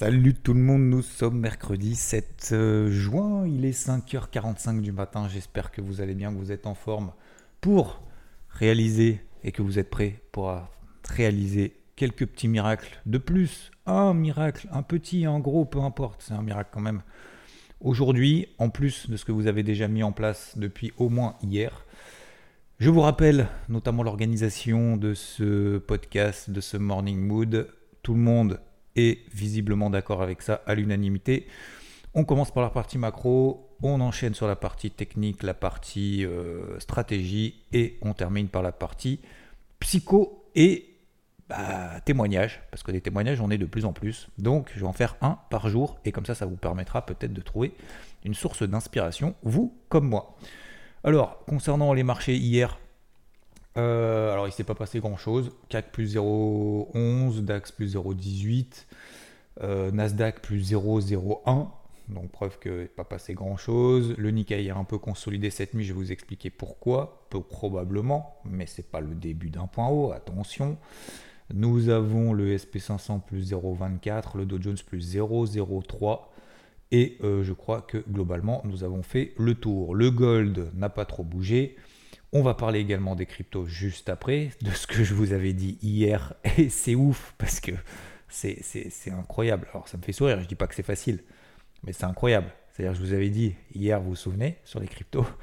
Salut tout le monde, nous sommes mercredi 7 euh, juin, il est 5h45 du matin, j'espère que vous allez bien, que vous êtes en forme pour réaliser et que vous êtes prêts pour réaliser quelques petits miracles de plus. Un miracle, un petit, un gros, peu importe, c'est un miracle quand même. Aujourd'hui, en plus de ce que vous avez déjà mis en place depuis au moins hier, je vous rappelle notamment l'organisation de ce podcast, de ce Morning Mood. Tout le monde est visiblement d'accord avec ça à l'unanimité. On commence par la partie macro, on enchaîne sur la partie technique, la partie euh, stratégie et on termine par la partie psycho et bah, témoignages, parce que des témoignages, on est de plus en plus. Donc, je vais en faire un par jour, et comme ça, ça vous permettra peut-être de trouver une source d'inspiration, vous comme moi. Alors, concernant les marchés hier, euh, alors il ne s'est pas passé grand-chose. CAC plus 0,11, DAX plus 0,18, euh, Nasdaq plus 0,01. Donc preuve qu'il n'est pas passé grand-chose. Le Nikkei a un peu consolidé cette nuit, je vais vous expliquer pourquoi. Peu probablement, mais ce n'est pas le début d'un point haut, attention. Nous avons le SP500 plus 0,24, le Dow Jones plus 0,03. Et euh, je crois que globalement, nous avons fait le tour. Le gold n'a pas trop bougé. On va parler également des cryptos juste après, de ce que je vous avais dit hier. Et c'est ouf parce que c'est incroyable. Alors ça me fait sourire, je ne dis pas que c'est facile, mais c'est incroyable. C'est-à-dire, je vous avais dit hier, vous vous souvenez, sur les cryptos,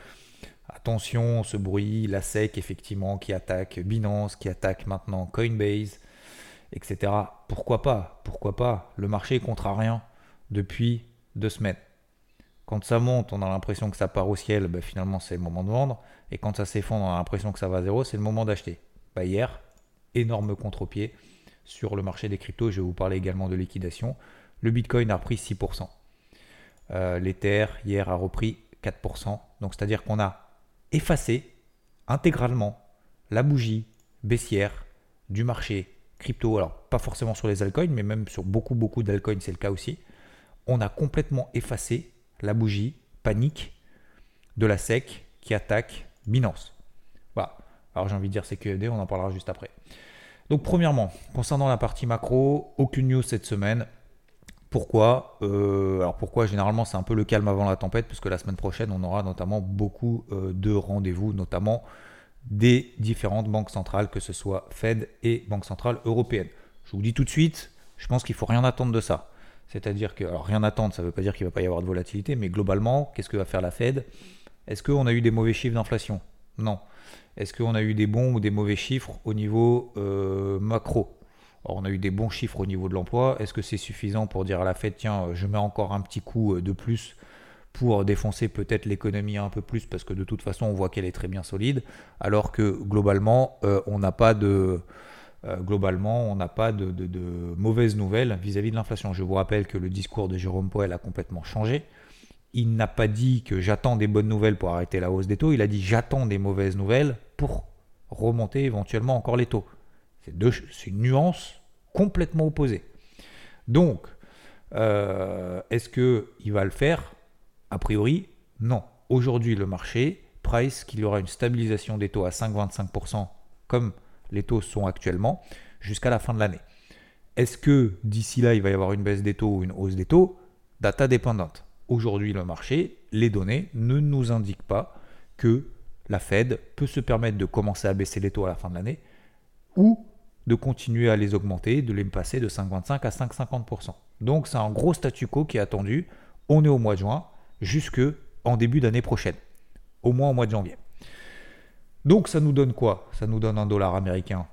Attention, ce bruit, la SEC effectivement qui attaque Binance, qui attaque maintenant Coinbase, etc. Pourquoi pas? Pourquoi pas? Le marché contre rien depuis deux semaines. Quand ça monte, on a l'impression que ça part au ciel, ben, finalement c'est le moment de vendre. Et quand ça s'effondre, on a l'impression que ça va à zéro, c'est le moment d'acheter. Bah, hier, énorme contre-pied sur le marché des cryptos. Je vais vous parler également de liquidation. Le Bitcoin a repris 6%. Euh, hier a repris 4%. Donc c'est-à-dire qu'on a effacer intégralement la bougie baissière du marché crypto, alors pas forcément sur les altcoins, mais même sur beaucoup beaucoup d'altcoins, c'est le cas aussi. On a complètement effacé la bougie panique de la SEC qui attaque Binance. Voilà. Alors j'ai envie de dire CQFD, on en parlera juste après. Donc premièrement, concernant la partie macro, aucune news cette semaine. Pourquoi euh, Alors pourquoi généralement c'est un peu le calme avant la tempête, puisque la semaine prochaine on aura notamment beaucoup euh, de rendez-vous, notamment des différentes banques centrales, que ce soit Fed et Banque Centrale Européenne. Je vous dis tout de suite, je pense qu'il ne faut rien attendre de ça. C'est-à-dire que, alors rien attendre, ça ne veut pas dire qu'il ne va pas y avoir de volatilité, mais globalement, qu'est-ce que va faire la Fed? Est-ce qu'on a eu des mauvais chiffres d'inflation? Non. Est-ce qu'on a eu des bons ou des mauvais chiffres au niveau euh, macro? On a eu des bons chiffres au niveau de l'emploi. Est-ce que c'est suffisant pour dire à la fête, tiens, je mets encore un petit coup euh, de plus pour défoncer peut-être l'économie un peu plus parce que de toute façon on voit qu'elle est très bien solide, alors que globalement euh, on n'a pas de euh, globalement on n'a pas de, mauvaises nouvelles vis-à-vis de l'inflation. Je vous rappelle que le discours de Jérôme Poel a complètement changé. Il n'a pas dit que j'attends des bonnes nouvelles pour arrêter la hausse des taux, il a dit j'attends des mauvaises nouvelles pour remonter éventuellement encore les taux. C'est une nuance complètement opposée. Donc, euh, est-ce qu'il va le faire? A priori, non. Aujourd'hui, le marché price qu'il y aura une stabilisation des taux à 5,25% comme les taux sont actuellement jusqu'à la fin de l'année. Est-ce que d'ici là, il va y avoir une baisse des taux ou une hausse des taux? Data dépendante. Aujourd'hui, le marché, les données ne nous indiquent pas que la Fed peut se permettre de commencer à baisser les taux à la fin de l'année ou de continuer à les augmenter, de les passer de 5,25 à 5,50%. Donc c'est un gros statu quo qui est attendu. On est au mois de juin jusque en début d'année prochaine, au moins au mois de janvier. Donc ça nous donne quoi? Ça nous donne un dollar américain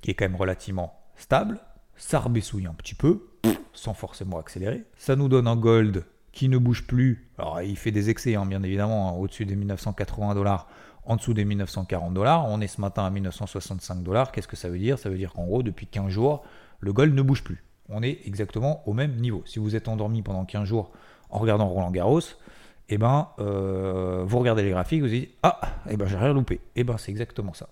qui est quand même relativement stable. Ça rebessouille un petit peu, sans forcément accélérer. Ça nous donne un gold qui ne bouge plus. Alors il fait des excès, hein, bien évidemment, hein, au-dessus des 1980 dollars en dessous des 1940 dollars. On est ce matin à 1965 dollars. Qu'est-ce que ça veut dire? Ça veut dire qu'en gros, depuis 15 jours, le gold ne bouge plus. On est exactement au même niveau. Si vous êtes endormi pendant 15 jours en regardant Roland Garros, eh ben, euh, vous regardez les graphiques, vous dites Ah, eh ben, j'ai rien loupé. Et eh ben, c'est exactement ça.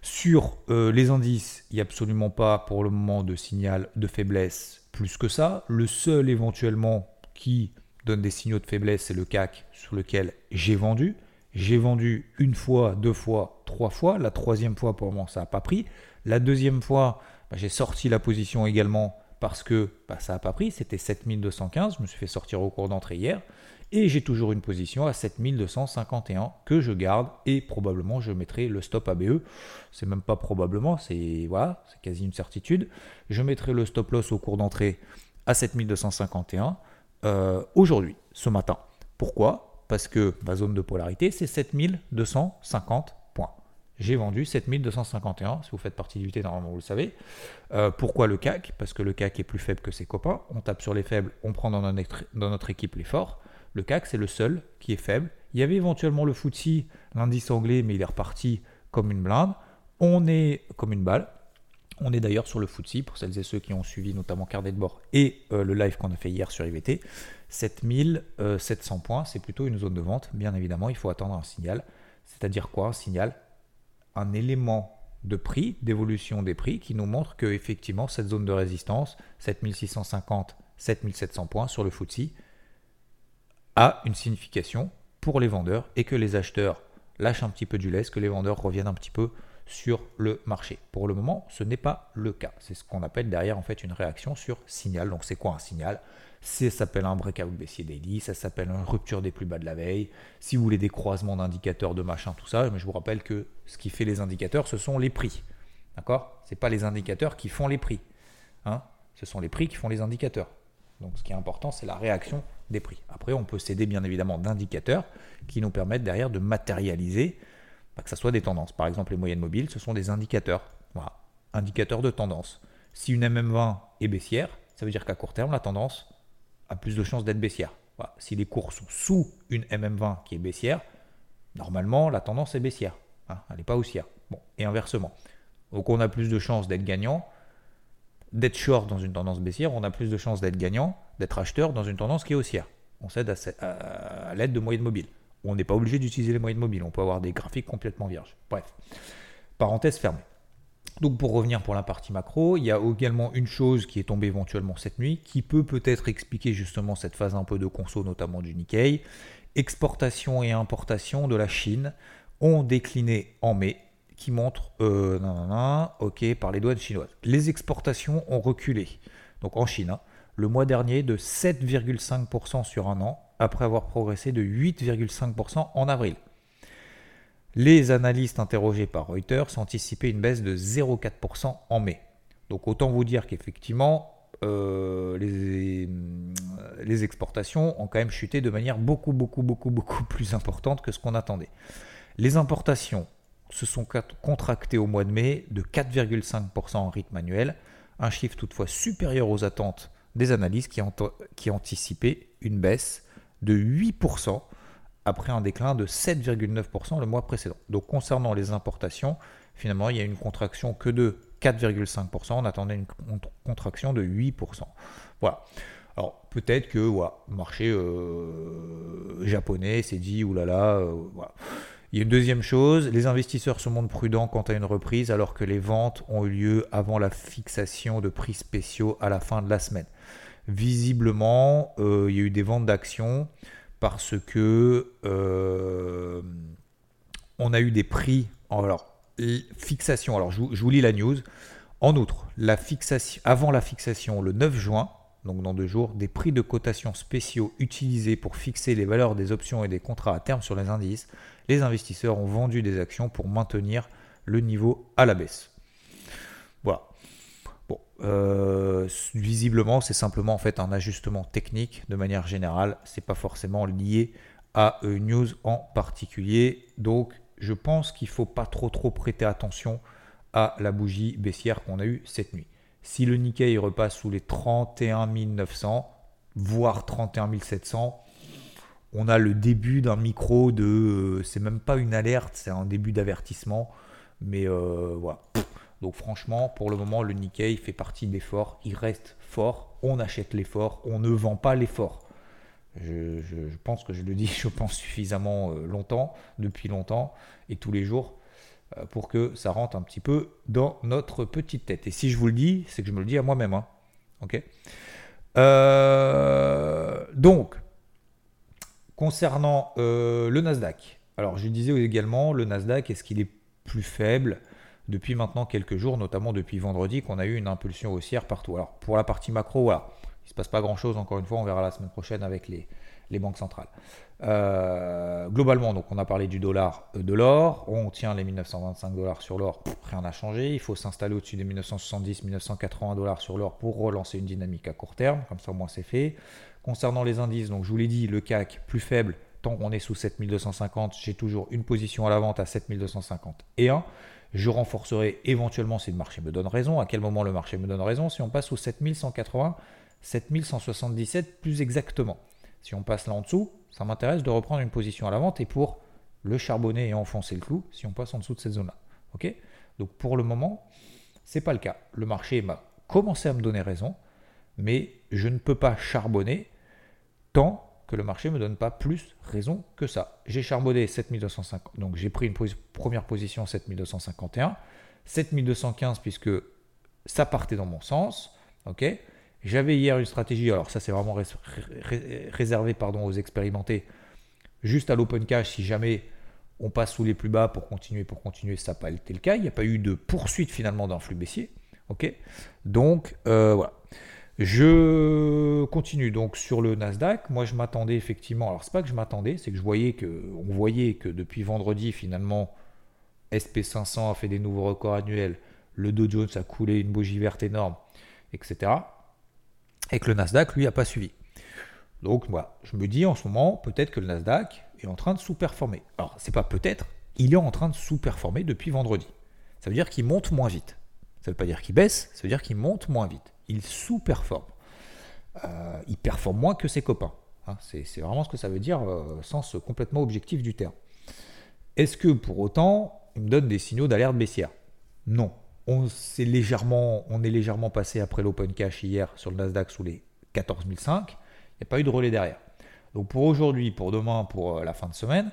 Sur euh, les indices, il n'y a absolument pas pour le moment de signal de faiblesse plus que ça. Le seul éventuellement qui donne des signaux de faiblesse, c'est le CAC sur lequel j'ai vendu. J'ai vendu une fois, deux fois, trois fois. La troisième fois, pour le moment, ça n'a pas pris. La deuxième fois, bah, j'ai sorti la position également parce que bah, ça n'a pas pris. C'était 7215. Je me suis fait sortir au cours d'entrée hier. Et j'ai toujours une position à 7251 que je garde et probablement je mettrai le stop ABE. C'est même pas probablement, c'est voilà, c'est quasi une certitude. Je mettrai le stop loss au cours d'entrée à 7251 euh, aujourd'hui, ce matin. Pourquoi? Parce que ma zone de polarité c'est 7250 points. J'ai vendu 7251, si vous faites partie du VT, normalement vous le savez. Euh, pourquoi le CAC Parce que le CAC est plus faible que ses copains. On tape sur les faibles, on prend dans notre, équipe les forts. Le CAC, c'est le seul qui est faible. Il y avait éventuellement le FTSE, l'indice anglais, mais il est reparti comme une blinde. On est comme une balle. On est d'ailleurs sur le FTSE, pour celles et ceux qui ont suivi notamment Carnet de bord et euh, le live qu'on a fait hier sur IVT. 7700 points, c'est plutôt une zone de vente. Bien évidemment, il faut attendre un signal. C'est-à-dire quoi? Un signal Un élément de prix, d'évolution des prix, qui nous montre que effectivement cette zone de résistance, 7650, 7700 points sur le FTSE, a une signification pour les vendeurs et que les acheteurs lâchent un petit peu du lait, que les vendeurs reviennent un petit peu sur le marché. Pour le moment, ce n'est pas le cas. C'est ce qu'on appelle derrière en fait une réaction sur signal. Donc c'est quoi un signal? Ça s'appelle un breakout baissier daily, ça s'appelle une rupture des plus bas de la veille. Si vous voulez des croisements d'indicateurs de machin, tout ça, mais je vous rappelle que ce qui fait les indicateurs, ce sont les prix. D'accord? Ce pas les indicateurs qui font les prix. Hein? Ce sont les prix qui font les indicateurs. Donc ce qui est important, c'est la réaction des prix. Après, on peut s'aider bien évidemment d'indicateurs qui nous permettent derrière de matérialiser, bah, que ce soit des tendances. Par exemple, les moyennes mobiles, ce sont des indicateurs. Voilà, indicateurs de tendance. Si une MM20 est baissière, ça veut dire qu'à court terme, la tendance a plus de chances d'être baissière. Si les cours sont sous une MM20 qui est baissière, normalement, la tendance est baissière. Hein, elle n'est pas haussière. Bon, et inversement. Donc on a plus de chances d'être gagnant d'être short dans une tendance baissière, on a plus de chances d'être gagnant, d'être acheteur dans une tendance qui est haussière. On cède à, l'aide de moyennes mobiles. On n'est pas obligé d'utiliser les moyennes mobiles, on peut avoir des graphiques complètement vierges. Bref, parenthèse fermée. Donc pour revenir pour la partie macro, il y a également une chose qui est tombée éventuellement cette nuit, qui peut peut-être expliquer justement cette phase un peu de conso, notamment du Nikkei. Exportation et importation de la Chine ont décliné en mai qui montre, euh, ok, par les douanes chinoises. Les exportations ont reculé, donc en Chine, hein, le mois dernier de 7,5% sur un an, après avoir progressé de 8,5% en avril. Les analystes interrogés par Reuters anticipaient une baisse de 0,4% en mai. Donc autant vous dire qu'effectivement, euh, les, exportations ont quand même chuté de manière beaucoup, beaucoup, beaucoup, beaucoup plus importante que ce qu'on attendait. Les importations se sont contractés au mois de mai de 4,5% en rythme annuel, un chiffre toutefois supérieur aux attentes des analystes qui, qui anticipaient une baisse de 8% après un déclin de 7,9% le mois précédent. Donc concernant les importations, finalement, il y a une contraction que de 4,5%, on attendait une contraction de 8%. Voilà. Alors peut-être que le marché euh, japonais s'est dit, oulala, euh, voilà. Il y a une deuxième chose, les investisseurs se montrent prudents quant à une reprise alors que les ventes ont eu lieu avant la fixation de prix spéciaux à la fin de la semaine. Visiblement, euh, il y a eu des ventes d'actions parce que euh, on a eu des prix. Alors, fixation. Alors, je vous, lis la news. En outre, la fixation, avant la fixation, le 9 juin, donc dans deux jours, des prix de cotation spéciaux utilisés pour fixer les valeurs des options et des contrats à terme sur les indices les investisseurs ont vendu des actions pour maintenir le niveau à la baisse. Bon, euh, visiblement, c'est simplement en fait un ajustement technique de manière générale. C'est pas forcément lié à une news en particulier. Donc, je pense qu'il faut pas trop trop prêter attention à la bougie baissière qu'on a eue cette nuit. Si le Nikkei repasse sous les 31 900, voire 31 700, on a le début d'un micro de. Euh, c'est même pas une alerte, c'est un début d'avertissement. Mais euh, voilà. Donc franchement, pour le moment, le Nikkei fait partie des forts. Il reste fort. On achète l'effort. On ne vend pas l'effort. Je, je, pense que je le dis, je pense suffisamment euh, longtemps, depuis longtemps, et tous les jours, pour que ça rentre un petit peu dans notre petite tête. Et si je vous le dis, c'est que je me le dis à moi-même. Hein. Ok Donc, Concernant euh, le Nasdaq, alors je disais également, le Nasdaq, est-ce qu'il est plus faible? Depuis maintenant quelques jours, notamment depuis vendredi, qu'on a eu une impulsion haussière partout. Alors pour la partie macro, voilà, il ne se passe pas grand-chose, encore une fois, on verra la semaine prochaine avec les, banques centrales. Euh, globalement, donc on a parlé du dollar, euh, de l'or, on tient les 1925 dollars sur l'or, rien n'a changé, il faut s'installer au-dessus des 1970-1980 dollars sur l'or pour relancer une dynamique à court terme, comme ça au moins c'est fait. Concernant les indices, donc je vous l'ai dit, le CAC plus faible, tant qu'on est sous 7250, j'ai toujours une position à la vente à 7250 et 1. Je renforcerai éventuellement si le marché me donne raison. À quel moment le marché me donne raison Si on passe sous 7180, 7177 plus exactement. Si on passe là en dessous, ça m'intéresse de reprendre une position à la vente et pour le charbonner et enfoncer le clou si on passe en dessous de cette zone-là. Ok? Donc pour le moment, c'est pas le cas. Le marché m'a commencé à me donner raison, mais je ne peux pas charbonner tant que le marché ne me donne pas plus raison que ça. J'ai charbonné 7250, donc j'ai pris une première position 7251, 7215 puisque ça partait dans mon sens. ok J'avais hier une stratégie, alors ça c'est vraiment réservé pardon, aux expérimentés, juste à l'open cash si jamais on passe sous les plus bas pour continuer, pour continuer, ça n'a pas été le cas. Il n'y a pas eu de poursuite finalement d'un flux baissier. ok Donc euh, voilà. Je continue donc sur le Nasdaq. Moi, je m'attendais effectivement. Alors, c'est pas que je m'attendais, c'est que je voyais que, on voyait que depuis vendredi, finalement, SP500 a fait des nouveaux records annuels. Le Dow Jones a coulé une bougie verte énorme, etc. Et que le Nasdaq, lui, n'a pas suivi. Donc, moi, je me dis en ce moment, peut-être que le Nasdaq est en train de sous-performer. Alors, c'est pas peut-être, il est en train de sous-performer depuis vendredi. Ça veut dire qu'il monte moins vite. Ça ne veut pas dire qu'il baisse, ça veut dire qu'il monte moins vite il sous-performe. Euh, il performe moins que ses copains. Hein. c'est vraiment ce que ça veut dire, euh, sens complètement objectif du terme. Est-ce que pour autant, il me donne des signaux d'alerte baissière? Non. On, est légèrement, on est légèrement passé après l'open cash hier sur le Nasdaq sous les 14005. Il n'y a pas eu de relais derrière. Donc pour aujourd'hui, pour demain, pour euh, la fin de semaine,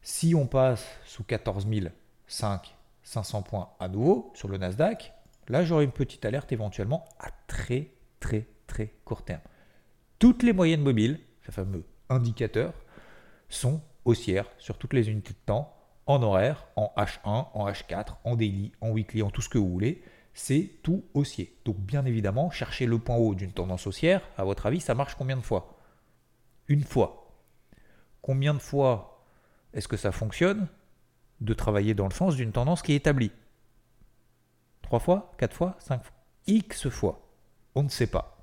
si on passe sous 14005, 500 points à nouveau sur le Nasdaq, Là, j'aurai une petite alerte éventuellement à très très très court terme. Toutes les moyennes mobiles, ce fameux indicateur, sont haussières sur toutes les unités de temps, en horaire, en H1, en H4, en daily, en weekly, en tout ce que vous voulez. C'est tout haussier. Donc bien évidemment, chercher le point haut d'une tendance haussière, à votre avis, ça marche combien de fois? Une fois. Combien de fois est-ce que ça fonctionne? De travailler dans le sens d'une tendance qui est établie 3 fois 4 fois 5 fois X fois. On ne sait pas.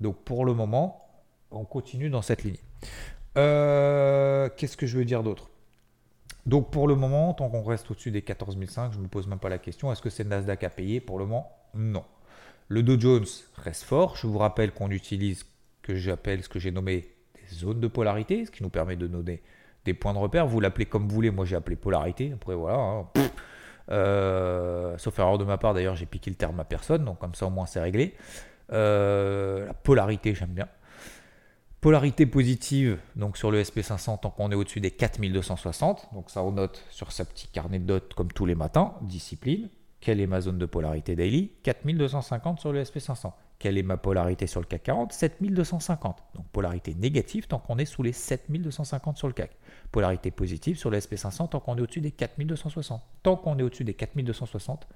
Donc pour le moment, on continue dans cette ligne. Euh, qu'est-ce que je veux dire d'autre? Donc pour le moment, tant qu'on reste au-dessus des 14005, je ne me pose même pas la question, est-ce que c'est Nasdaq à payer? Pour le moment, non. Le Dow Jones reste fort. Je vous rappelle qu'on utilise que j'appelle, ce que j'ai nommé des zones de polarité, ce qui nous permet de donner des points de repère. Vous l'appelez comme vous voulez, moi j'ai appelé polarité. Après voilà, hein. Euh, sauf erreur de ma part, d'ailleurs, j'ai piqué le terme à personne, donc comme ça au moins c'est réglé. Euh, la polarité, j'aime bien. Polarité positive, donc sur le SP500, tant qu'on est au-dessus des 4260. Donc ça, on note sur sa petit carnet de dots comme tous les matins. Discipline. Quelle est ma zone de polarité daily? 4250 sur le SP500. Quelle est ma polarité sur le CAC 40 7250. Donc polarité négative tant qu'on est sous les 7250 sur le CAC. Polarité positive sur le SP500 tant qu'on est au-dessus des 4260. Tant qu'on est au-dessus des 4260,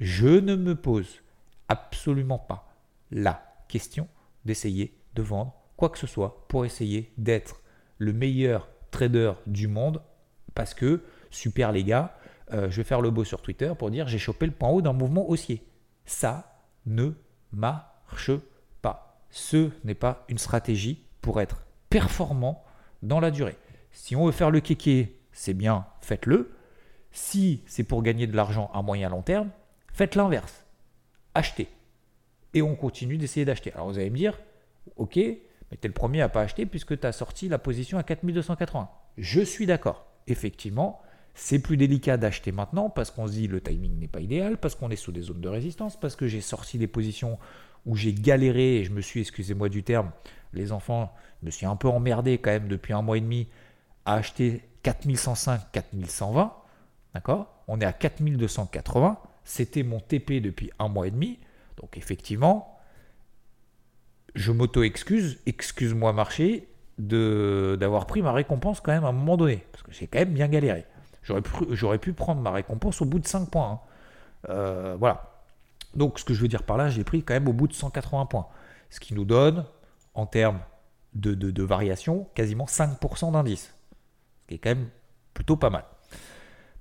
je ne me pose absolument pas la question d'essayer de vendre quoi que ce soit pour essayer d'être le meilleur trader du monde parce que, super les gars, euh, je vais faire le beau sur Twitter pour dire j'ai chopé le point haut d'un mouvement haussier. Ça ne m'a pas. Ce n'est pas une stratégie pour être performant dans la durée. Si on veut faire le kéké, c'est bien, faites-le. Si c'est pour gagner de l'argent à moyen long terme, faites l'inverse. Achetez. Et on continue d'essayer d'acheter. Alors vous allez me dire, ok, Mais tu es le premier à pas acheter puisque tu as sorti la position à 4280. Je suis d'accord. Effectivement, c'est plus délicat d'acheter maintenant parce qu'on se dit le timing n'est pas idéal, parce qu'on est sous des zones de résistance, parce que j'ai sorti des positions où j'ai galéré et je me suis, excusez-moi du terme, les enfants, je me suis un peu emmerdé quand même depuis un mois et demi acheter 4105, 4120. D'accord? On est à 4280. C'était mon TP depuis un mois et demi. Donc effectivement, je m'auto-excuse, excuse-moi marché, d'avoir pris ma récompense quand même à un moment donné. Parce que j'ai quand même bien galéré. J'aurais pu, pu, prendre ma récompense au bout de 5 points. Hein. Euh, voilà. Donc ce que je veux dire par là, j'ai pris quand même au bout de 180 points. Ce qui nous donne, en termes de, de, variation, quasiment 5% d'indice. Qui est quand même plutôt pas mal.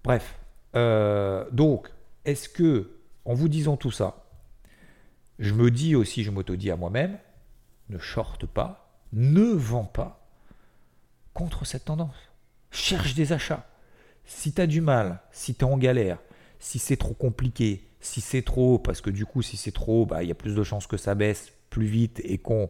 Bref. Euh, donc, est-ce que, en vous disant tout ça, je me dis aussi, je m'auto-dis à moi-même, ne shorte pas, ne vends pas contre cette tendance. Cherche des achats. Si tu as du mal, si tu es en galère, si c'est trop compliqué, si c'est trop, parce que du coup, si c'est trop, bah, il y a plus de chances que ça baisse plus vite et qu'on,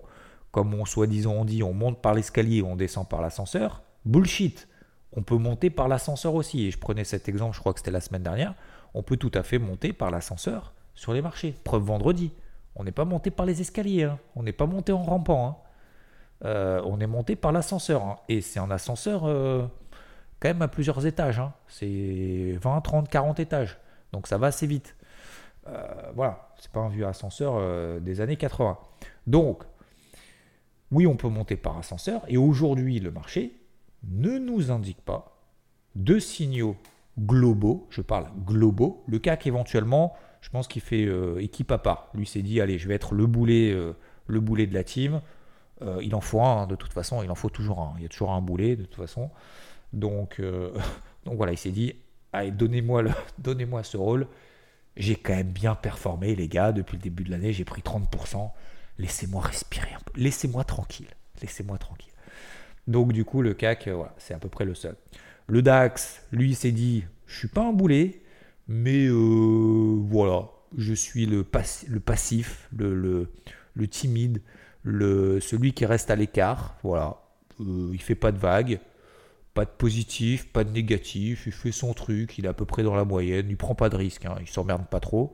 comme on soi-disant on dit, on monte par l'escalier, on descend par l'ascenseur. Bullshit. On peut monter par l'ascenseur aussi. Et je prenais cet exemple, je crois que c'était la semaine dernière. On peut tout à fait monter par l'ascenseur sur les marchés. Preuve vendredi. On n'est pas monté par les escaliers. Hein. On n'est pas monté en rampant. Hein. Euh, on est monté par l'ascenseur. Hein. Et c'est un ascenseur euh, quand même à plusieurs étages. C'est 20, 30, 40 étages. Donc ça va assez vite. Euh, voilà, c'est pas un vieux ascenseur euh, des années 80. Donc, oui, on peut monter par ascenseur. Et aujourd'hui, le marché ne nous indique pas de signaux globaux. Je parle globaux. Le CAC, éventuellement, je pense qu'il fait euh, équipe à part. Lui s'est dit, allez, je vais être le boulet, le boulet de la team. il en faut un, hein, de toute façon, il en faut toujours un. Il y a toujours un boulet, de toute façon. Donc, donc voilà, il s'est dit, allez, donnez-moi, donnez-moi ce rôle j'ai quand même bien performé, les gars. Depuis le début de l'année, j'ai pris 30%. Laissez-moi respirer un peu. Laissez-moi tranquille. Laissez-moi tranquille. Donc, du coup, le CAC, euh, c'est à peu près le seul. Le DAX, lui, s'est dit je suis pas un boulet, mais euh, voilà, je suis le, passif, le, timide, le, celui qui reste à l'écart. Voilà, euh, il fait pas de vagues. Pas de positif, pas de négatif, il fait son truc, il est à peu près dans la moyenne, il prend pas de risque, hein, il s'emmerde pas trop.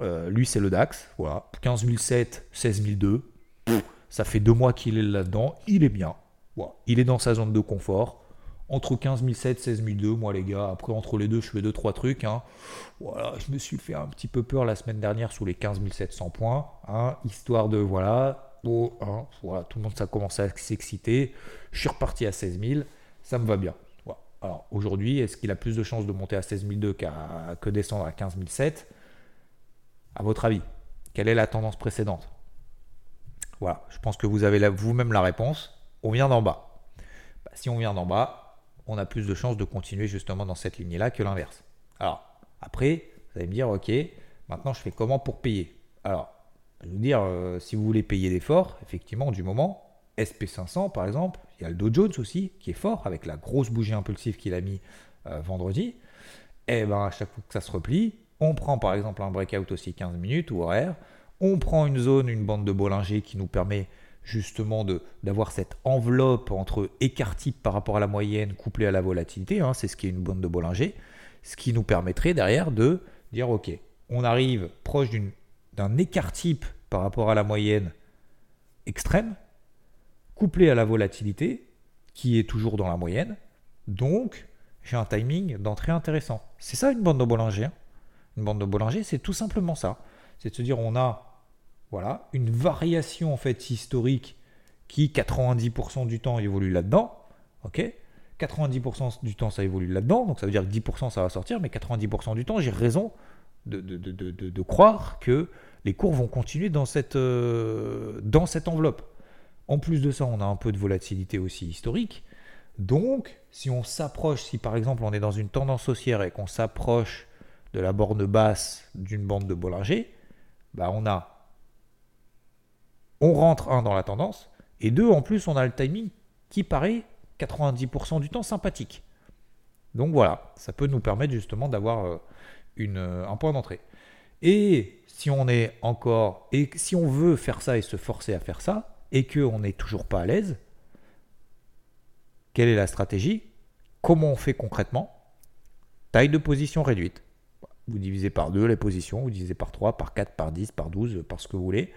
Euh, lui, c'est le DAX, voilà, 15 007, 16 002. Ça fait deux mois qu'il est là-dedans, il est bien. Il est dans sa zone de confort. Entre 15 007, 16 002, moi les gars, après entre les deux, je fais deux, trois trucs. Hein. Voilà, je me suis fait un petit peu peur la semaine dernière sous les 15 700 points, hein, histoire de, voilà, oh, voilà, tout le monde ça commence à s'exciter. Je suis reparti à 16 000 ça me va bien. Alors aujourd'hui, est-ce qu'il a plus de chances de monter à 16 002 qu'à, que descendre à 15 007 À votre avis, quelle est la tendance précédente? Voilà, je pense que vous avez vous-même la réponse. On vient d'en bas. Bah, si on vient d'en bas, on a plus de chances de continuer justement dans cette lignée-là que l'inverse. Alors, après, vous allez me dire, ok, maintenant je fais comment pour payer? Alors, je vais vous dire, euh, si vous voulez payer d'efforts, effectivement, du moment, SP500 par exemple, il y a le Dow Jones aussi qui est fort avec la grosse bougie impulsive qu'il a mis euh, vendredi. Et eh ben à chaque fois que ça se replie, on prend par exemple un breakout aussi 15 minutes ou horaire, on prend une zone, une bande de Bollinger qui nous permet justement d'avoir cette enveloppe entre écart type par rapport à la moyenne couplée à la volatilité, hein, c'est ce qui est une bande de Bollinger, ce qui nous permettrait derrière de dire ok, on arrive proche d'un écart type par rapport à la moyenne extrême, couplé à la volatilité, qui est toujours dans la moyenne. Donc, j'ai un timing d'entrée intéressant. C'est ça une bande de Bollinger. Hein. Une bande de Bollinger, c'est tout simplement ça. C'est de se dire, on a voilà, une variation en fait historique qui 90% du temps évolue là-dedans. Ok 90% du temps ça évolue là-dedans, donc ça veut dire que 10% ça va sortir, mais 90% du temps j'ai raison de, croire que les cours vont continuer dans cette, euh, dans cette enveloppe. En plus de ça, on a un peu de volatilité aussi historique. Donc, si on s'approche, si par exemple on est dans une tendance haussière et qu'on s'approche de la borne basse d'une bande de Bollinger, bah on a, on rentre un dans la tendance et deux en plus on a le timing qui paraît 90% du temps sympathique. Donc voilà, ça peut nous permettre justement d'avoir euh, euh, un point d'entrée. Et si on est encore, et si on veut faire ça et se forcer à faire ça, et qu'on n'est toujours pas à l'aise, quelle est la stratégie? Comment on fait concrètement? Taille de position réduite. Vous divisez par 2 les positions, vous divisez par 3, par 4, par 10, par 12, par ce que vous voulez.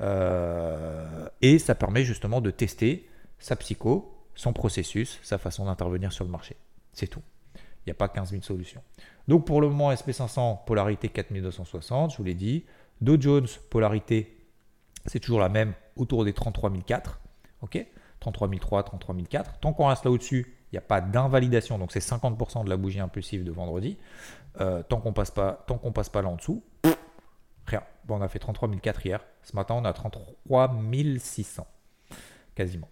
Euh, et ça permet justement de tester sa psycho, son processus, sa façon d'intervenir sur le marché. C'est tout. Il n'y a pas 15 000 solutions. Donc pour le moment, SP500, polarité 4260, je vous l'ai dit. Dow Jones, polarité, c'est toujours la même, autour des 33 004. OK? 33 003, 33 004. Tant qu'on reste là au-dessus, il n'y a pas d'invalidation, donc c'est 50% de la bougie impulsive de vendredi. Euh, tant qu'on passe pas, tant qu'on passe pas là en dessous, rien. Bon, on a fait 33 004 hier. Ce matin, on a 33 600, quasiment.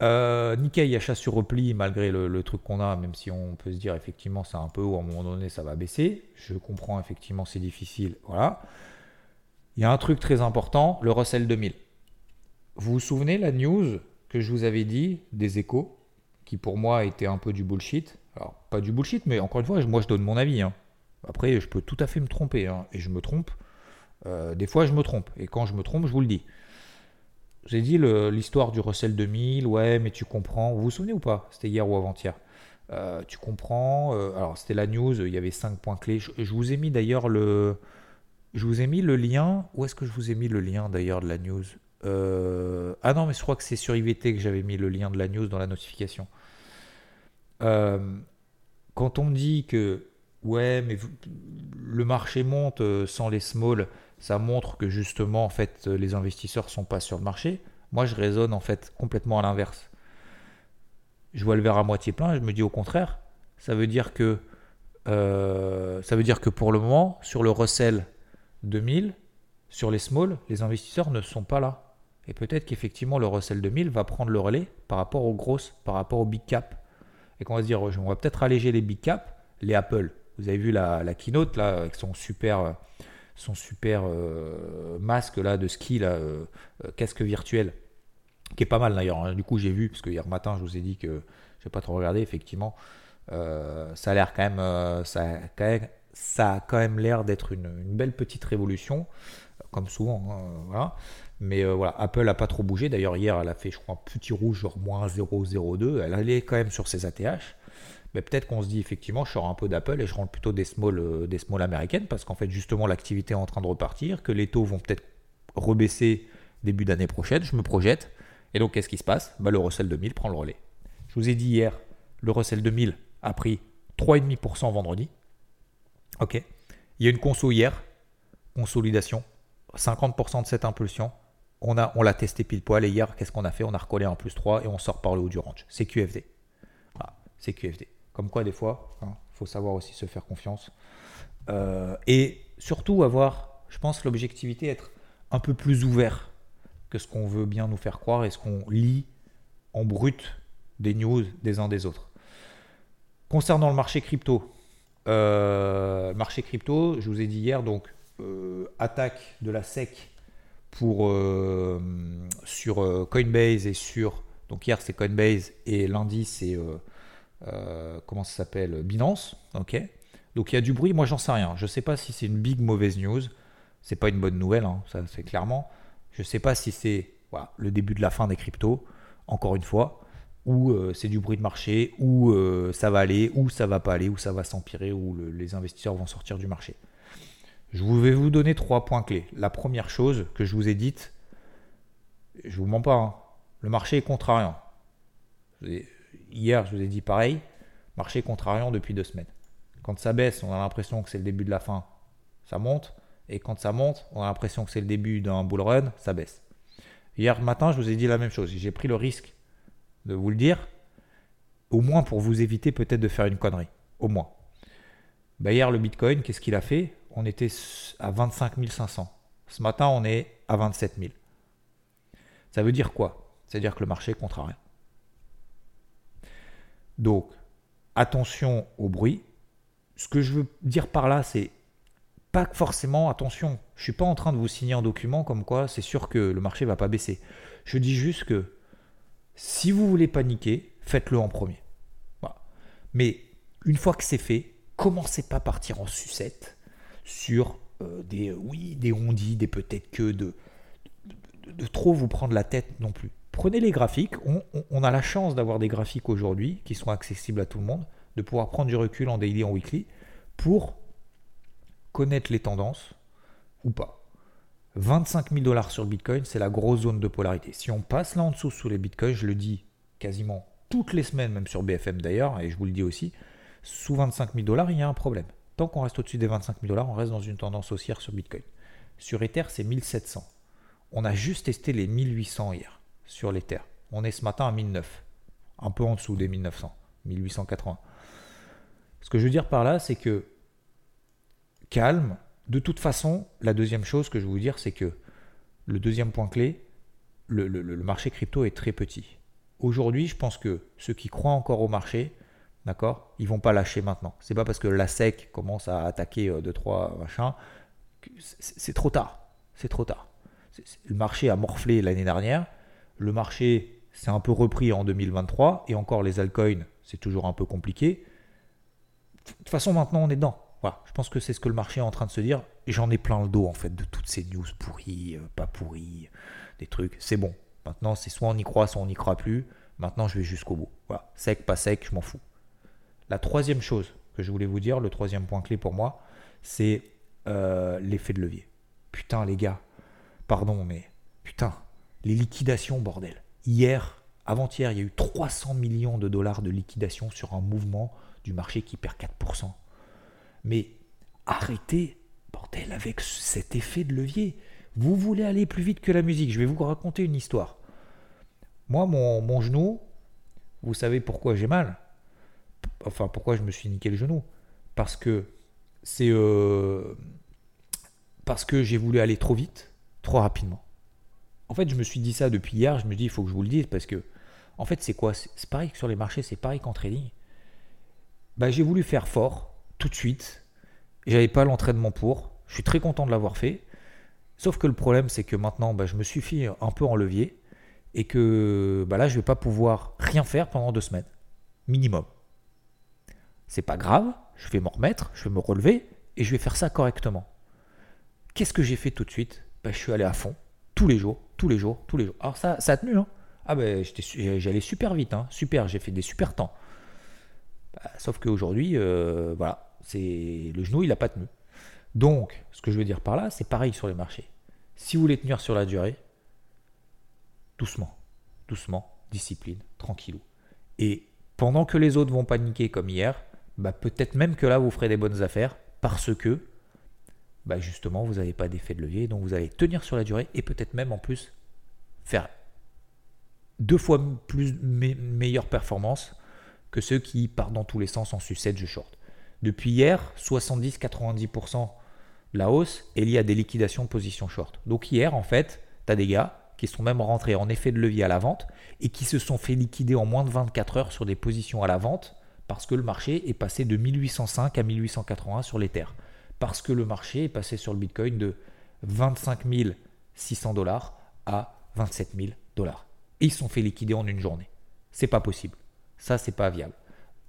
Euh, Nikkei achat sur repli malgré le, truc qu'on a, même si on peut se dire effectivement c'est un peu haut, à un moment donné ça va baisser. Je comprends effectivement c'est difficile. Voilà. Il y a un truc très important, le Russell 2000. Vous vous souvenez la news que je vous avais dit des échos, qui pour moi était un peu du bullshit? Alors pas du bullshit, mais encore une fois, moi je donne mon avis. Hein. Après, je peux tout à fait me tromper, hein, et je me trompe. Euh, des fois, je me trompe, et quand je me trompe, je vous le dis. J'ai dit l'histoire du Russell 2000, ouais, mais tu comprends. Vous vous souvenez ou pas? C'était hier ou avant-hier. Euh, tu comprends. Euh, alors, c'était la news, il y avait 5 points clés. Je, vous ai mis d'ailleurs le. Je vous ai mis le lien. Où est-ce que je vous ai mis le lien d'ailleurs de la news? Ah non, mais je crois que c'est sur IVT que j'avais mis le lien de la news dans la notification. quand on dit que, ouais, mais le marché monte sans les small ça montre que justement, en fait, les investisseurs sont pas sur le marché. Moi, je raisonne en fait complètement à l'inverse. Je vois le verre à moitié plein je me dis au contraire, ça veut dire que euh, ça veut dire que pour le moment, sur le Russell 2000, sur les small, les investisseurs ne sont pas là. Et peut-être qu'effectivement, le Russell 2000 va prendre le relais par rapport aux grosses, par rapport aux big cap. Et qu'on va se dire, on va peut-être alléger les big cap, les Apple. Vous avez vu la, la keynote là, avec son super son super euh, masque là de ski, là, euh, euh, casque virtuel, qui est pas mal d'ailleurs. Hein. Du coup, j'ai vu, parce que hier matin, je vous ai dit que je n'ai pas trop regardé, effectivement, ça a l'air quand même, ça, quand même, ça a quand même l'air d'être une, belle petite révolution, comme souvent. Hein. Mais voilà, Apple n'a pas trop bougé. D'ailleurs, hier, elle a fait, je crois, un petit rouge, genre moins 0,02. Elle allait quand même sur ses ATH mais peut-être qu'on se dit effectivement, je sors un peu d'Apple et je rentre plutôt des small, euh, des small américaines parce qu'en fait, justement, l'activité est en train de repartir, que les taux vont peut-être rebaisser début d'année prochaine. Je me projette. Et donc, qu'est-ce qui se passe? Bah, Le Russell 2000 prend le relais. Je vous ai dit hier, le Russell 2000 a pris 3,5% vendredi. Ok. Il y a une conso hier, consolidation, 50% de cette impulsion. On, a, on l'a testé pile poil et hier, qu'est-ce qu'on a fait? On a recollé en plus 3 et on sort par le haut du range. C'est QFD. Voilà, c'est QFD. Comme quoi, des fois, il hein, faut savoir aussi se faire confiance. Euh, et surtout avoir, je pense, l'objectivité, être un peu plus ouvert que ce qu'on veut bien nous faire croire et ce qu'on lit en brut des news des uns des autres. Concernant le marché crypto, euh, marché crypto, je vous ai dit hier, donc euh, attaque de la SEC pour, sur Coinbase et sur. Donc hier c'est Coinbase et lundi c'est euh, comment ça s'appelle? Binance. Ok. Donc il y a du bruit. Moi, j'en sais rien. Je ne sais pas si c'est une big mauvaise news. C'est pas une bonne nouvelle, hein, ça c'est clairement. Je ne sais pas si c'est le début de la fin des cryptos, encore une fois, ou euh, c'est du bruit de marché, ou euh, ça va aller, ou ça va pas aller, ou ça va s'empirer, ou les investisseurs vont sortir du marché. Je vais vous donner trois points clés. La première chose que je vous ai dite, je vous mens pas, hein, le marché est contrariant hier, je vous ai dit pareil, marché contrariant depuis deux semaines. Quand ça baisse, on a l'impression que c'est le début de la fin, ça monte. Et quand ça monte, on a l'impression que c'est le début d'un bull run, ça baisse. Hier matin, je vous ai dit la même chose. J'ai pris le risque de vous le dire, au moins pour vous éviter peut-être de faire une connerie. Au moins. Hier, le Bitcoin, qu'est-ce qu'il a fait? On était à 25 500. Ce matin, on est à 27 000. Ça veut dire quoi? C'est-à-dire que le marché est contrariant. Donc, attention au bruit. Ce que je veux dire par là, c'est pas forcément attention. Je suis pas en train de vous signer un document comme quoi c'est sûr que le marché va pas baisser. Je dis juste que si vous voulez paniquer, faites-le en premier. Mais une fois que c'est fait, commencez pas à partir en sucette sur euh, des oui, des ondis, des peut-être que de trop vous prendre la tête non plus. Prenez les graphiques. On, a la chance d'avoir des graphiques aujourd'hui qui sont accessibles à tout le monde, de pouvoir prendre du recul en daily, en weekly, pour connaître les tendances ou pas. 25 000 dollars sur Bitcoin, c'est la grosse zone de polarité. Si on passe là en dessous sous les Bitcoins, je le dis quasiment toutes les semaines, même sur BFM d'ailleurs, et je vous le dis aussi, sous 25 000 dollars, il y a un problème. Tant qu'on reste au-dessus des 25 000 dollars, on reste dans une tendance haussière sur Bitcoin. Sur Ether, c'est 1700. On a juste testé les 1800 hier sur l'Ether. On est ce matin à 1009, un peu en dessous des 1900, 1880. Ce que je veux dire par là, c'est que calme. De toute façon, la deuxième chose que je veux vous dire, c'est que le deuxième point clé, le, marché crypto est très petit. Aujourd'hui, je pense que ceux qui croient encore au marché, d'accord, ils vont pas lâcher maintenant. C'est pas parce que la SEC commence à attaquer 2 euh, trois machins, c'est trop tard. C'est trop tard. Le marché a morflé l'année dernière. Le marché s'est un peu repris en 2023 et encore les altcoins, c'est toujours un peu compliqué. De toute façon, maintenant, on est dedans. Voilà, je pense que c'est ce que le marché est en train de se dire. J'en ai plein le dos, en fait, de toutes ces news pourries, euh, pas pourries, des trucs. C'est bon. Maintenant, c'est soit on y croit, soit on n'y croit plus. Maintenant, je vais jusqu'au bout. Voilà. Sec, pas sec, je m'en fous. La troisième chose que je voulais vous dire, le troisième point clé pour moi, c'est euh, l'effet de levier. Putain, les gars, pardon, mais putain, les liquidations, bordel. Hier, avant-hier, il y a eu 300 millions de dollars de liquidation sur un mouvement du marché qui perd 4%. Mais arrêtez, bordel, avec cet effet de levier. Vous voulez aller plus vite que la musique. Je vais vous raconter une histoire. Moi, mon, genou, vous savez pourquoi j'ai mal? Enfin, pourquoi je me suis niqué le genou? Parce que c'est euh, parce que j'ai voulu aller trop vite, trop rapidement. En fait, je me suis dit ça depuis hier. Je me dis, il faut que je vous le dise parce que, en fait, c'est quoi? C'est pareil que sur les marchés, c'est pareil qu'en trading. Bah, j'ai voulu faire fort tout de suite. J'avais pas l'entraînement pour. Je suis très content de l'avoir fait. Sauf que le problème, c'est que maintenant, bah, je me suis fait un peu en levier et que bah, là, je vais pas pouvoir rien faire pendant deux semaines, minimum. C'est pas grave, je vais m'en remettre, je vais me relever et je vais faire ça correctement. Qu'est-ce que j'ai fait tout de suite? Bah, Je suis allé à fond, tous les jours, tous les jours, tous les jours. Alors ça, ça a tenu, hein Ah ben, j'allais super vite, hein super, j'ai fait des super temps. Bah, sauf qu'aujourd'hui, euh, voilà, c'est le genou, il n'a pas tenu. Donc, ce que je veux dire par là, c'est pareil sur les marchés. Si vous voulez tenir sur la durée, doucement, doucement, discipline, tranquillou. Et pendant que les autres vont paniquer comme hier, bah peut-être même que là, vous ferez des bonnes affaires parce que bah justement, vous n'avez pas d'effet de levier, donc vous allez tenir sur la durée et peut-être même en plus faire deux fois plus meilleure performance que ceux qui partent dans tous les sens en sucette, je short. Depuis hier, 70-90% de la hausse est liée à des liquidations de position short. Donc hier, en fait, tu as des gars qui sont même rentrés en effet de levier à la vente et qui se sont fait liquider en moins de 24 heures sur des positions à la vente parce que le marché est passé de 1805 à 1881 sur les terres. Parce que le marché est passé sur le Bitcoin de 25 600 dollars à 27 000 dollars. Ils sont fait liquider en une journée. C'est pas possible. Ça, c'est pas viable.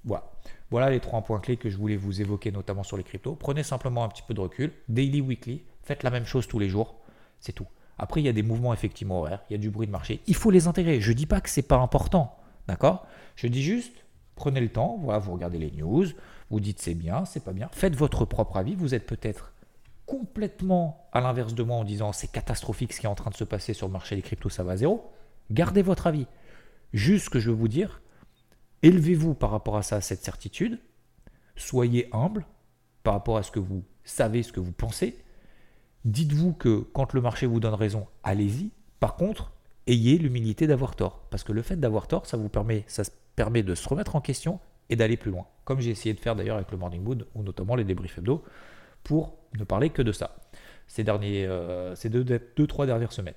Voilà. Voilà les trois points clés que je voulais vous évoquer, notamment sur les cryptos. Prenez simplement un petit peu de recul. Daily, weekly. Faites la même chose tous les jours. C'est tout. Après, il y a des mouvements effectivement horaires. Il y a du bruit de marché. Il faut les intégrer. Je ne dis pas que c'est pas important. D'accord? Je dis juste, Prenez le temps, voilà, vous regardez les news, vous dites c'est bien, c'est pas bien. Faites votre propre avis. Vous êtes peut-être complètement à l'inverse de moi en disant c'est catastrophique ce qui est en train de se passer sur le marché des cryptos, ça va à zéro. Gardez votre avis. Juste ce que je veux vous dire, élevez-vous par rapport à ça, cette certitude. Soyez humble par rapport à ce que vous savez, ce que vous pensez. Dites-vous que quand le marché vous donne raison, allez-y. Par contre, ayez l'humilité d'avoir tort. Parce que le fait d'avoir tort, ça vous permet, ça permet de se remettre en question et d'aller plus loin. Comme j'ai essayé de faire d'ailleurs avec le Morning Mood ou notamment les débriefs hebdo pour ne parler que de ça. Ces, derniers, euh, ces deux, deux, trois dernières semaines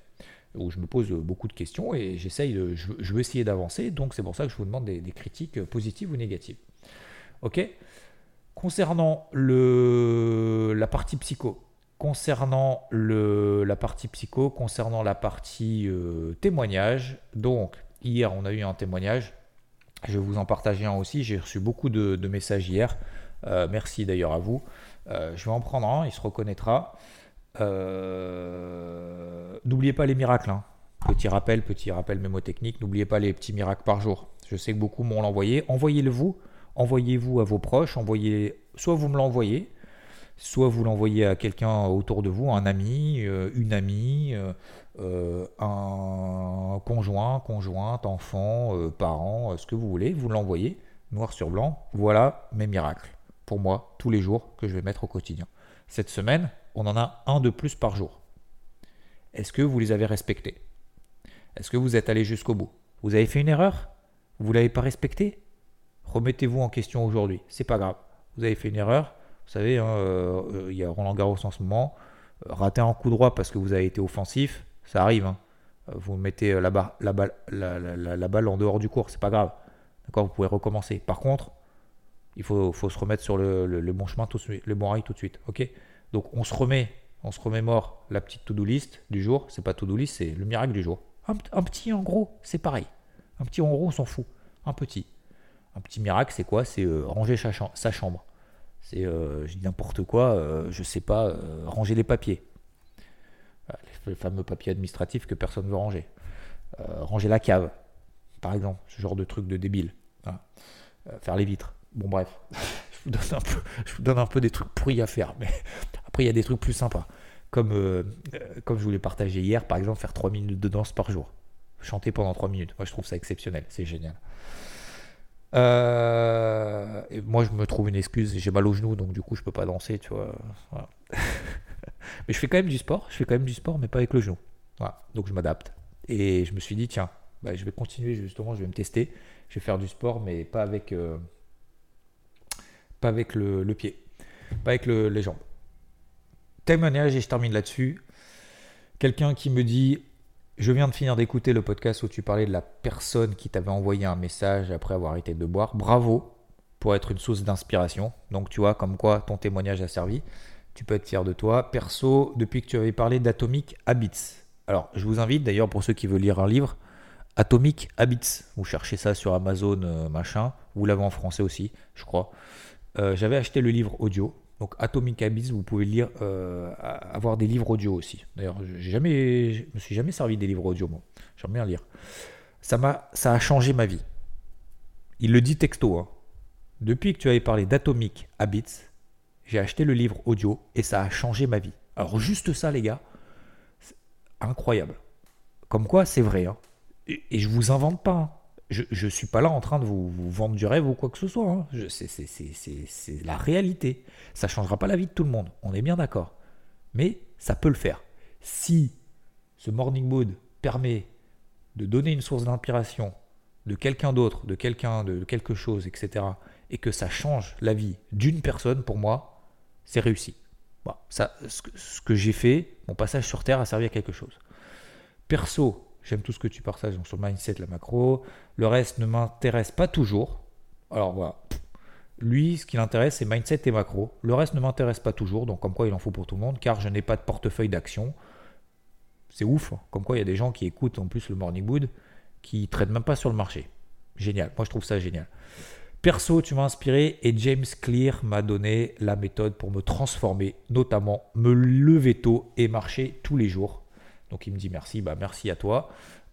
où je me pose beaucoup de questions et j'essaye de, je, veux essayer d'avancer. Donc c'est pour ça que je vous demande des, critiques positives ou négatives. Ok? Concernant le, la partie psycho, concernant le, la partie psycho, concernant la partie euh, témoignage, donc hier on a eu un témoignage je vais vous en partager un aussi. J'ai reçu beaucoup de, messages hier. Euh, merci d'ailleurs à vous. Euh, je vais en prendre un, il se reconnaîtra. Euh, n'oubliez pas les miracles. Hein. Petit rappel, petit rappel mémotechnique, n'oubliez pas les petits miracles par jour. Je sais que beaucoup m'ont l'envoyé. Envoyez-le vous, envoyez-vous à vos proches, envoyez, soit vous me l'envoyez, soit vous l'envoyez à quelqu'un autour de vous, un ami, une amie, euh, euh, un conjoint, conjointe, enfant, parent, ce que vous voulez, vous l'envoyez noir sur blanc. Voilà mes miracles pour moi tous les jours que je vais mettre au quotidien. Cette semaine, on en a un de plus par jour. Est-ce que vous les avez respectés? Est-ce que vous êtes allé jusqu'au bout? Vous avez fait une erreur? Vous ne l'avez pas respecté Remettez-vous en question aujourd'hui. C'est pas grave. Vous avez fait une erreur. Vous savez, hein, euh, il y a Roland Garros en ce moment. Euh, rater un coup droit parce que vous avez été offensif, ça arrive. Hein. Euh, vous mettez la, la, balle, en dehors du cours, c'est pas grave. D'accord Vous pouvez recommencer. Par contre, il faut, se remettre sur le, bon chemin, tout de suite, le bon rail tout de suite. Ok? Donc on se remet, on se remémore la petite to-do list du jour. C'est pas to-do list, c'est le miracle du jour. Un, petit en gros, c'est pareil. Un petit en gros, on s'en fout. Un petit. Un petit miracle, c'est quoi? C'est euh, ranger sa, chambre. C'est, euh, n'importe quoi, euh, je sais pas, ranger les papiers. Les fameux papiers administratifs que personne ne veut ranger. ranger la cave, par exemple, ce genre de truc de débile. faire les vitres. Bon, bref, je, vous donne un peu, des trucs pourris à faire, mais après, il y a des trucs plus sympas. Comme, comme je vous l'ai partagé hier, par exemple, faire 3 minutes de danse par jour. Chanter pendant 3 minutes. Moi, je trouve ça exceptionnel, c'est génial. Euh, et moi, je me trouve une excuse. J'ai mal au genou, donc du coup, je peux pas danser, tu vois. mais je fais quand même du sport. Je fais quand même du sport, mais pas avec le genou. Donc, je m'adapte. Et je me suis dit, tiens, bah, je vais continuer justement. Je vais me tester. Je vais faire du sport, mais pas avec, euh, pas avec le, pied, pas avec les jambes. Témoignage et je termine là-dessus. Quelqu'un qui me dit je viens de finir d'écouter le podcast où tu parlais de la personne qui t'avait envoyé un message après avoir arrêté de boire. Bravo pour être une source d'inspiration. Donc tu vois comme quoi ton témoignage a servi. Tu peux être fier de toi. Perso, depuis que tu avais parlé d'Atomic Habits. Alors je vous invite d'ailleurs pour ceux qui veulent lire un livre, Atomic Habits. Vous cherchez ça sur Amazon, euh, machin. Vous l'avez en français aussi, je crois. Euh, j'avais acheté le livre audio. Donc Atomic Habits, vous pouvez lire, euh, avoir des livres audio aussi. D'ailleurs, jamais, je me suis jamais servi des livres audio moi. J'aime bien lire. Ça m'a, a changé ma vie. Il le dit texto. Hein. Depuis que tu avais parlé d'Atomic Habits, j'ai acheté le livre audio et ça a changé ma vie. Alors juste ça, les gars, incroyable. Comme quoi, c'est vrai. Hein. Et, et, je vous invente pas. Hein je ne suis pas là en train de vous, vendre du rêve ou quoi que ce soit. Hein. C'est la réalité. Ça changera pas la vie de tout le monde. On est bien d'accord. Mais ça peut le faire. Si ce morning mood permet de donner une source d'inspiration de quelqu'un d'autre, de quelqu'un, de quelque chose, etc., et que ça change la vie d'une personne, pour moi, c'est réussi. ça, ce que, j'ai fait, mon passage sur Terre a servi à quelque chose. Perso, J'aime tout ce que tu partages donc sur le mindset, la macro. Le reste ne m'intéresse pas toujours. Alors voilà. Lui, ce qui l'intéresse, c'est mindset et macro. Le reste ne m'intéresse pas toujours, donc comme quoi il en faut pour tout le monde, car je n'ai pas de portefeuille d'action. C'est ouf, hein. comme quoi il y a des gens qui écoutent en plus le Morning Wood, qui ne traitent même pas sur le marché. Génial, moi je trouve ça génial. Perso, tu m'as inspiré et James Clear m'a donné la méthode pour me transformer, notamment me lever tôt et marcher tous les jours. Donc il me dit merci, bah merci à toi.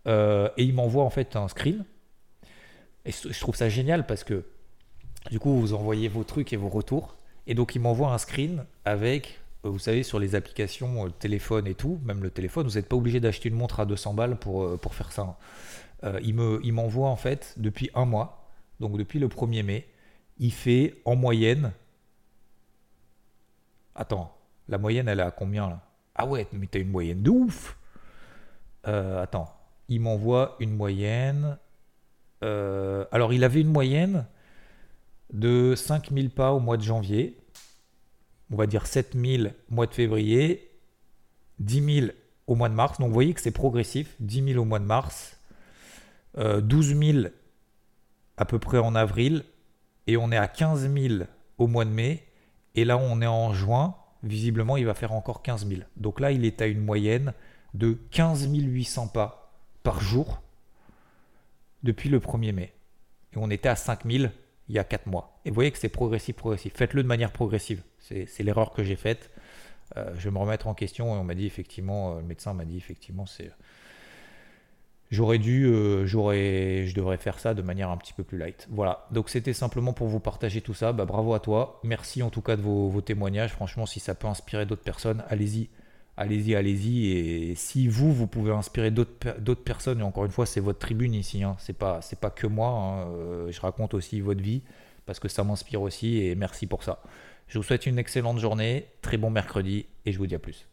Euh, et il m'envoie en fait un screen. Et je trouve ça génial parce que du coup vous envoyez vos trucs et vos retours. Et donc il m'envoie un screen avec, euh, vous savez, sur les applications, euh, téléphone et tout, même le téléphone, vous n'êtes pas obligé d'acheter une montre à 200 balles pour, faire ça. Hein. il m'envoie en fait depuis un mois, donc depuis le 1er mai, il fait en moyenne. Attends, la moyenne elle est à combien là? Ah ouais, mais t'as une moyenne de ouf euh, attends, il m'envoie une moyenne. Euh, alors, il avait une moyenne de 5000 pas au mois de janvier. On va dire 7000 au mois de février. 10 000 au mois de mars. Donc, vous voyez que c'est progressif. 10 000 au mois de mars. 12 euh, 000 à peu près en avril. Et on est à 15 000 au mois de mai. Et là, on est en juin. Visiblement, il va faire encore 15 000. Donc là, il est à une moyenne de 15 800 pas par jour depuis le 1er mai. Et on était à 5000 il y a 4 mois. Et vous voyez que c'est progressif, progressif. Faites-le de manière progressive. C'est l'erreur que j'ai faite. Euh, je vais me remettre en question et on m'a dit effectivement, euh, le médecin m'a dit effectivement, c'est J'aurais dû, euh, j'aurais, je devrais faire ça de manière un petit peu plus light. Voilà. Donc c'était simplement pour vous partager tout ça. Bah, bravo à toi. Merci en tout cas de vos, témoignages. Franchement, si ça peut inspirer d'autres personnes, allez-y, allez-y, allez-y. Et si vous, vous pouvez inspirer d'autres personnes, et encore une fois, c'est votre tribune ici. Hein. C'est pas, que moi. Hein. Euh, je raconte aussi votre vie parce que ça m'inspire aussi. Et merci pour ça. Je vous souhaite une excellente journée, très bon mercredi, et je vous dis à plus.